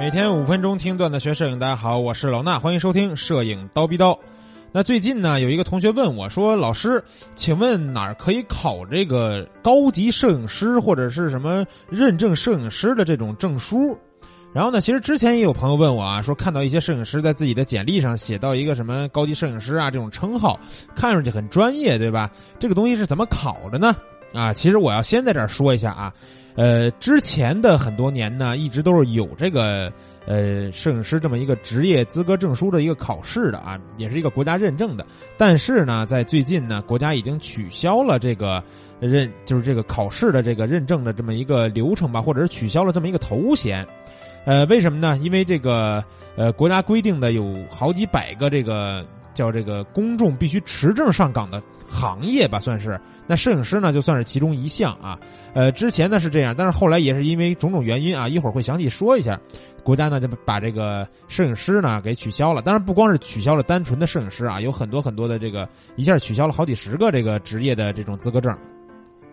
每天五分钟听段子学摄影，大家好，我是老衲，欢迎收听摄影刀逼刀。那最近呢，有一个同学问我说：“老师，请问哪儿可以考这个高级摄影师或者是什么认证摄影师的这种证书？”然后呢，其实之前也有朋友问我啊，说看到一些摄影师在自己的简历上写到一个什么高级摄影师啊这种称号，看上去很专业，对吧？这个东西是怎么考的呢？啊，其实我要先在这儿说一下啊。呃，之前的很多年呢，一直都是有这个呃摄影师这么一个职业资格证书的一个考试的啊，也是一个国家认证的。但是呢，在最近呢，国家已经取消了这个认，就是这个考试的这个认证的这么一个流程吧，或者是取消了这么一个头衔。呃，为什么呢？因为这个呃，国家规定的有好几百个这个叫这个公众必须持证上岗的行业吧，算是。那摄影师呢，就算是其中一项啊。呃，之前呢是这样，但是后来也是因为种种原因啊，一会儿会详细说一下。国家呢就把这个摄影师呢给取消了。当然不光是取消了单纯的摄影师啊，有很多很多的这个一下取消了好几十个这个职业的这种资格证。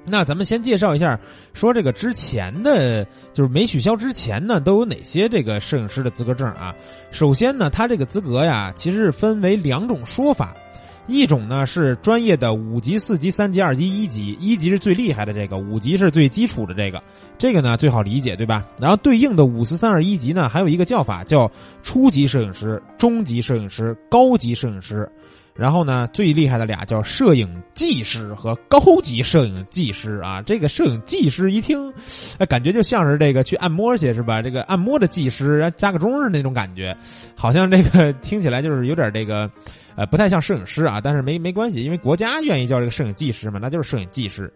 那咱们先介绍一下，说这个之前的，就是没取消之前呢，都有哪些这个摄影师的资格证啊？首先呢，他这个资格呀，其实分为两种说法。一种呢是专业的五级、四级、三级、二级、一级，一级是最厉害的这个，五级是最基础的这个，这个呢最好理解，对吧？然后对应的五四三二一级呢，还有一个叫法叫初级摄影师、中级摄影师、高级摄影师。然后呢，最厉害的俩叫摄影技师和高级摄影技师啊。这个摄影技师一听，感觉就像是这个去按摩去是吧？这个按摩的技师加个钟的那种感觉，好像这个听起来就是有点这个，呃，不太像摄影师啊。但是没没关系，因为国家愿意叫这个摄影技师嘛，那就是摄影技师。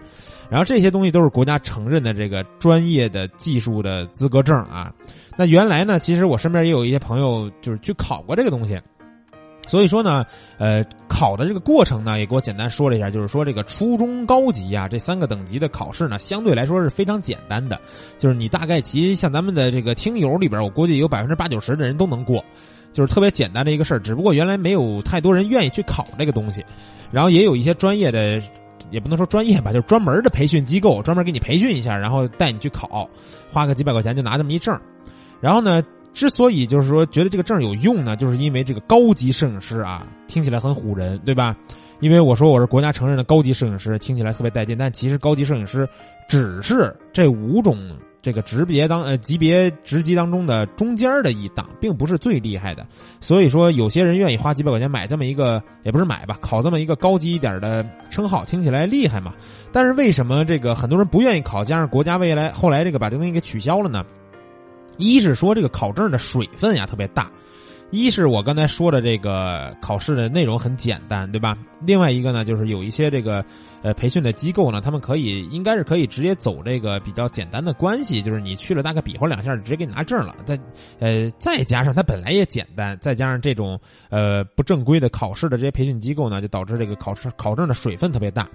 然后这些东西都是国家承认的这个专业的技术的资格证啊。那原来呢，其实我身边也有一些朋友就是去考过这个东西。所以说呢，呃，考的这个过程呢，也给我简单说了一下，就是说这个初中高级啊这三个等级的考试呢，相对来说是非常简单的，就是你大概其像咱们的这个听友里边，我估计有百分之八九十的人都能过，就是特别简单的一个事儿。只不过原来没有太多人愿意去考这个东西，然后也有一些专业的，也不能说专业吧，就是专门的培训机构，专门给你培训一下，然后带你去考，花个几百块钱就拿这么一证，然后呢。之所以就是说觉得这个证有用呢，就是因为这个高级摄影师啊，听起来很唬人，对吧？因为我说我是国家承认的高级摄影师，听起来特别带劲，但其实高级摄影师只是这五种这个职别当呃级别职级当中的中间的一档，并不是最厉害的。所以说，有些人愿意花几百块钱买这么一个，也不是买吧，考这么一个高级一点的称号，听起来厉害嘛。但是为什么这个很多人不愿意考？加上国家未来后来这个把这东西给取消了呢？一是说这个考证的水分呀特别大，一是我刚才说的这个考试的内容很简单，对吧？另外一个呢，就是有一些这个呃培训的机构呢，他们可以应该是可以直接走这个比较简单的关系，就是你去了大概比划两下，直接给你拿证了。再呃再加上它本来也简单，再加上这种呃不正规的考试的这些培训机构呢，就导致这个考试考证的水分特别大。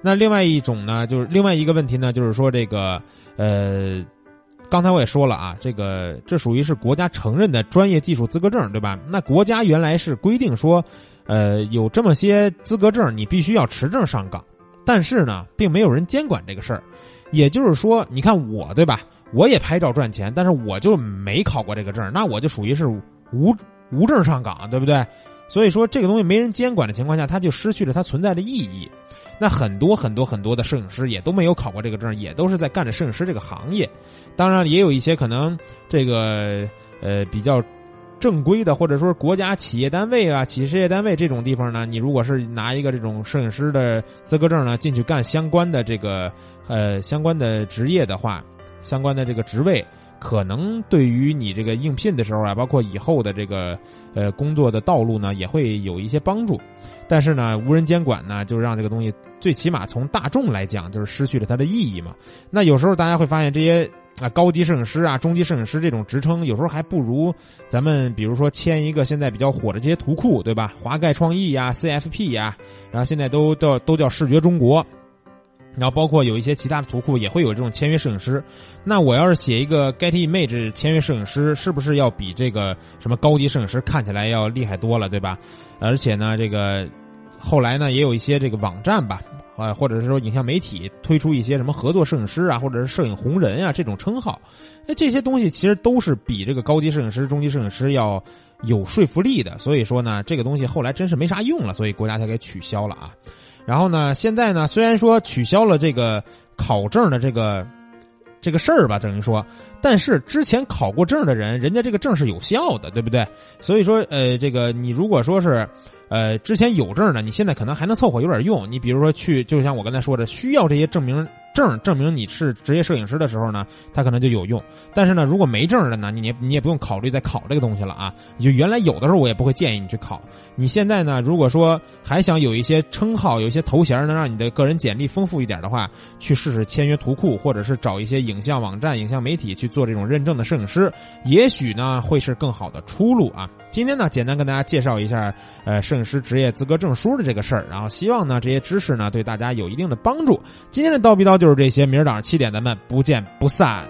那另外一种呢，就是另外一个问题呢，就是说这个呃。刚才我也说了啊，这个这属于是国家承认的专业技术资格证，对吧？那国家原来是规定说，呃，有这么些资格证，你必须要持证上岗。但是呢，并没有人监管这个事儿。也就是说，你看我，对吧？我也拍照赚钱，但是我就没考过这个证，那我就属于是无无证上岗，对不对？所以说，这个东西没人监管的情况下，它就失去了它存在的意义。那很多很多很多的摄影师也都没有考过这个证，也都是在干着摄影师这个行业。当然，也有一些可能这个呃比较正规的，或者说国家企业单位啊、企事业单位这种地方呢，你如果是拿一个这种摄影师的资格证呢进去干相关的这个呃相关的职业的话，相关的这个职位，可能对于你这个应聘的时候啊，包括以后的这个呃工作的道路呢，也会有一些帮助。但是呢，无人监管呢，就让这个东西最起码从大众来讲，就是失去了它的意义嘛。那有时候大家会发现，这些啊高级摄影师啊、中级摄影师这种职称，有时候还不如咱们比如说签一个现在比较火的这些图库，对吧？华盖创意呀、CFP 呀，然后现在都叫都叫视觉中国，然后包括有一些其他的图库也会有这种签约摄影师。那我要是写一个 Getty Image 签约摄影师，是不是要比这个什么高级摄影师看起来要厉害多了，对吧？而且呢，这个后来呢，也有一些这个网站吧，啊，或者是说影像媒体推出一些什么合作摄影师啊，或者是摄影红人啊这种称号，那这些东西其实都是比这个高级摄影师、中级摄影师要有说服力的。所以说呢，这个东西后来真是没啥用了，所以国家才给取消了啊。然后呢，现在呢，虽然说取消了这个考证的这个这个事儿吧，等于说，但是之前考过证的人，人家这个证是有效的，对不对？所以说，呃，这个你如果说是。呃，之前有证的，你现在可能还能凑合有点用。你比如说去，就像我刚才说的，需要这些证明。证证明你是职业摄影师的时候呢，它可能就有用。但是呢，如果没证的呢，你你也不用考虑再考这个东西了啊。就原来有的时候我也不会建议你去考。你现在呢，如果说还想有一些称号、有一些头衔能让你的个人简历丰富一点的话，去试试签约图库，或者是找一些影像网站、影像媒体去做这种认证的摄影师，也许呢会是更好的出路啊。今天呢，简单跟大家介绍一下呃摄影师职业资格证书的这个事儿，然后希望呢这些知识呢对大家有一定的帮助。今天的叨逼叨就。就是这些，明儿早上七点咱们不见不散。